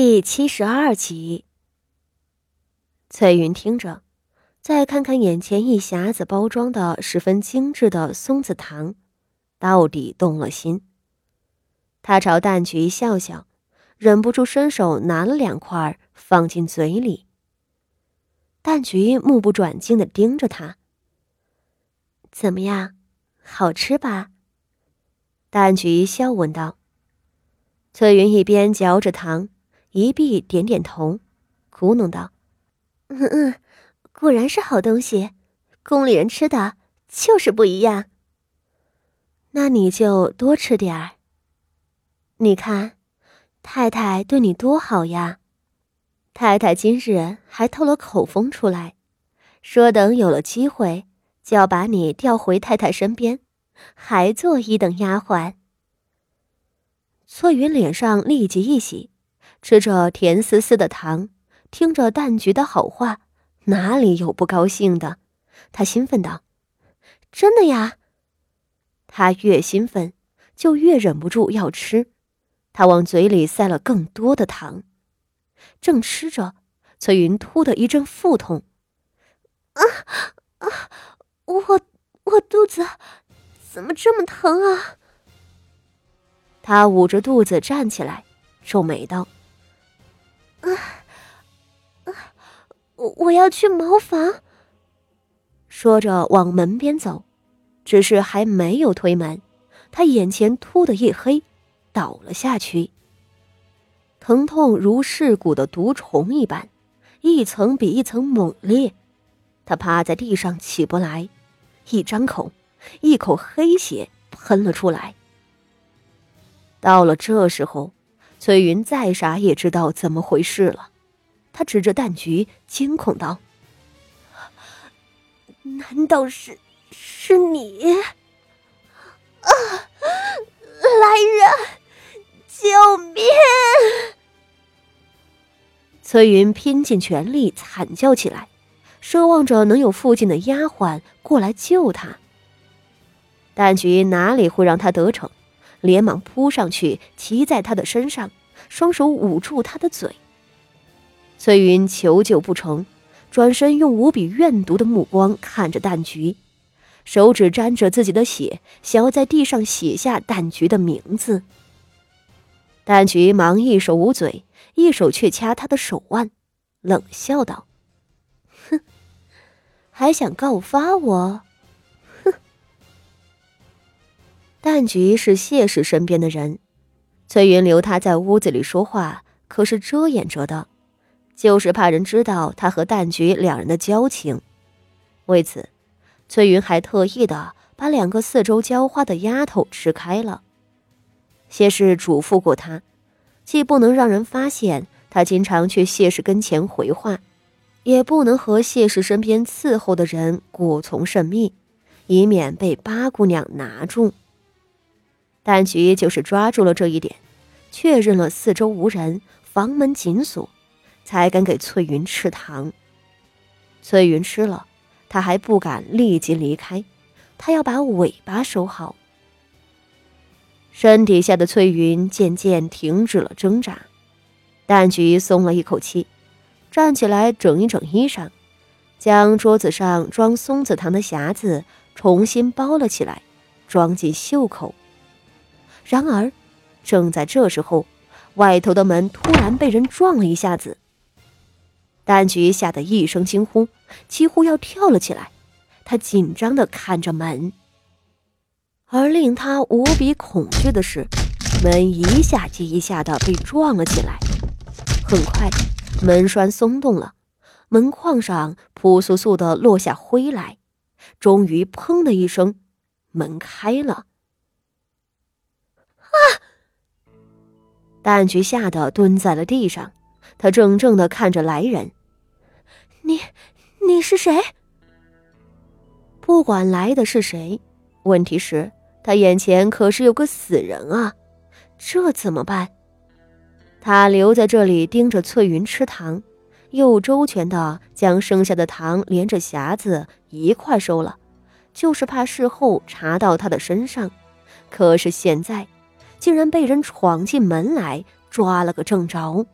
第七十二集，翠云听着，再看看眼前一匣子包装的十分精致的松子糖，到底动了心。他朝蛋菊笑笑，忍不住伸手拿了两块放进嘴里。蛋菊目不转睛的盯着他，怎么样，好吃吧？蛋菊笑问道。翠云一边嚼着糖。一碧点点头，咕哝道：“嗯嗯，果然是好东西，宫里人吃的就是不一样。那你就多吃点儿。你看，太太对你多好呀！太太今日还透了口风出来，说等有了机会，就要把你调回太太身边，还做一等丫鬟。”翠云脸上立即一喜。吃着甜丝丝的糖，听着蛋菊的好话，哪里有不高兴的？他兴奋道：“真的呀！”他越兴奋，就越忍不住要吃。他往嘴里塞了更多的糖，正吃着，翠云突的一阵腹痛：“啊啊！我我肚子怎么这么疼啊？”他捂着肚子站起来，皱眉道。我要去茅房。说着往门边走，只是还没有推门，他眼前突的一黑，倒了下去。疼痛如噬骨的毒虫一般，一层比一层猛烈。他趴在地上起不来，一张口，一口黑血喷了出来。到了这时候。翠云再傻也知道怎么回事了，他指着蛋菊惊恐道：“难道是是你？啊！来人，救命！”崔云拼尽全力惨叫起来，奢望着能有附近的丫鬟过来救他。蛋菊哪里会让他得逞？连忙扑上去，骑在他的身上，双手捂住他的嘴。崔云求救不成，转身用无比怨毒的目光看着蛋菊，手指沾着自己的血，想要在地上写下蛋菊的名字。蛋菊忙一手捂嘴，一手却掐他的手腕，冷笑道：“哼，还想告发我？”哼蛋菊是谢氏身边的人，崔云留他在屋子里说话，可是遮掩着的，就是怕人知道他和蛋菊两人的交情。为此，翠云还特意的把两个四周浇花的丫头支开了。谢氏嘱咐过他，既不能让人发现他经常去谢氏跟前回话，也不能和谢氏身边伺候的人果从甚密，以免被八姑娘拿住。蛋菊就是抓住了这一点，确认了四周无人，房门紧锁，才敢给翠云吃糖。翠云吃了，他还不敢立即离开，他要把尾巴收好。身底下的翠云渐渐停止了挣扎，蛋菊松了一口气，站起来整一整衣裳，将桌子上装松子糖的匣子重新包了起来，装进袖口。然而，正在这时候，外头的门突然被人撞了一下子。蛋菊吓得一声惊呼，几乎要跳了起来。他紧张的看着门，而令他无比恐惧的是，门一下接一下的被撞了起来。很快，门栓松动了，门框上扑簌簌的落下灰来。终于，砰的一声，门开了。啊！蛋菊吓得蹲在了地上，他怔怔的看着来人：“你，你是谁？”不管来的是谁，问题是，他眼前可是有个死人啊！这怎么办？他留在这里盯着翠云吃糖，又周全的将剩下的糖连着匣子一块收了，就是怕事后查到他的身上。可是现在……竟然被人闯进门来抓了个正着，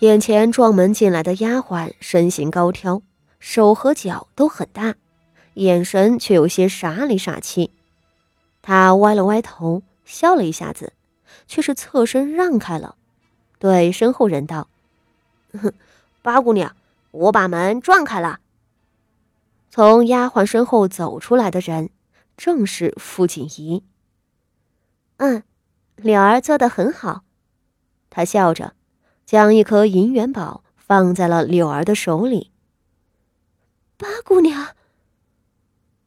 眼前撞门进来的丫鬟身形高挑，手和脚都很大，眼神却有些傻里傻气。她歪了歪头，笑了一下子，却是侧身让开了，对身后人道：“哼八姑娘，我把门撞开了。”从丫鬟身后走出来的人，正是傅锦仪。嗯，柳儿做的很好，他笑着，将一颗银元宝放在了柳儿的手里。八姑娘，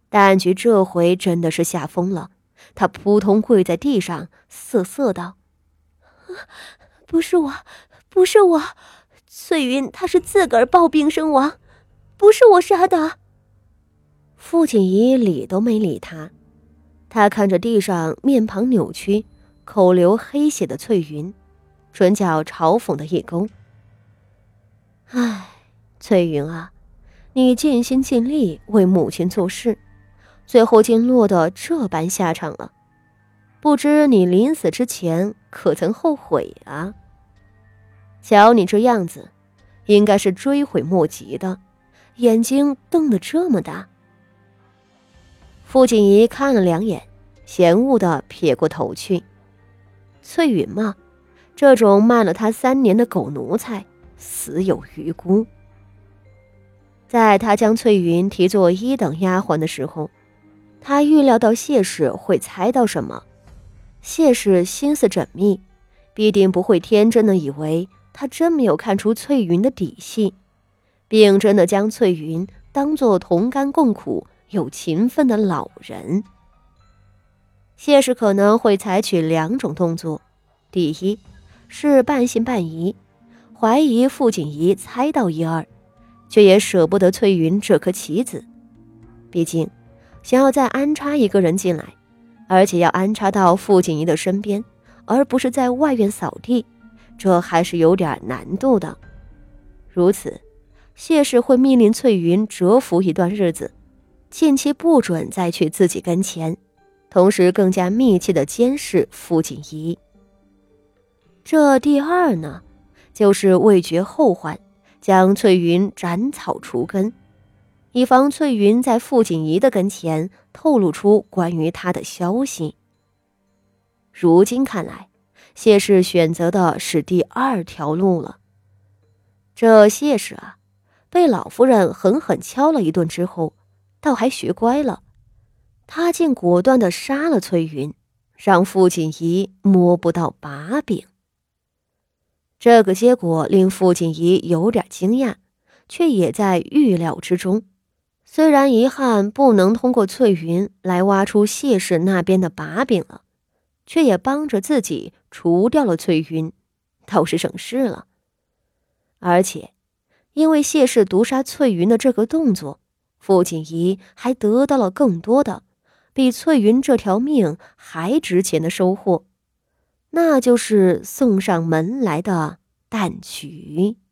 淡菊这回真的是吓疯了，她扑通跪在地上，瑟瑟道：“不是我，不是我，翠云她是自个儿抱病身亡，不是我杀的。”傅锦仪理都没理他，他看着地上面庞扭曲、口流黑血的翠云，唇角嘲讽的一勾：“唉，翠云啊，你尽心尽力为母亲做事，最后竟落得这般下场了。不知你临死之前可曾后悔啊？瞧你这样子，应该是追悔莫及的，眼睛瞪得这么大。”傅锦仪看了两眼，嫌恶的撇过头去。翠云嘛，这种卖了他三年的狗奴才，死有余辜。在他将翠云提作一等丫鬟的时候，他预料到谢氏会猜到什么。谢氏心思缜密，必定不会天真的以为他真没有看出翠云的底细，并真的将翠云当做同甘共苦。有勤奋的老人，谢氏可能会采取两种动作：第一，是半信半疑，怀疑傅锦仪猜到一二，却也舍不得翠云这颗棋子。毕竟，想要再安插一个人进来，而且要安插到傅锦仪的身边，而不是在外院扫地，这还是有点难度的。如此，谢氏会命令翠云蛰伏一段日子。近期不准再去自己跟前，同时更加密切的监视傅锦仪。这第二呢，就是为绝后患，将翠云斩草除根，以防翠云在傅锦仪的跟前透露出关于他的消息。如今看来，谢氏选择的是第二条路了。这谢氏啊，被老夫人狠狠敲了一顿之后。倒还学乖了，他竟果断的杀了翠云，让傅锦仪摸不到把柄。这个结果令傅锦仪有点惊讶，却也在预料之中。虽然遗憾不能通过翠云来挖出谢氏那边的把柄了，却也帮着自己除掉了翠云，倒是省事了。而且，因为谢氏毒杀翠云的这个动作。傅锦仪还得到了更多的，比翠云这条命还值钱的收获，那就是送上门来的蛋曲。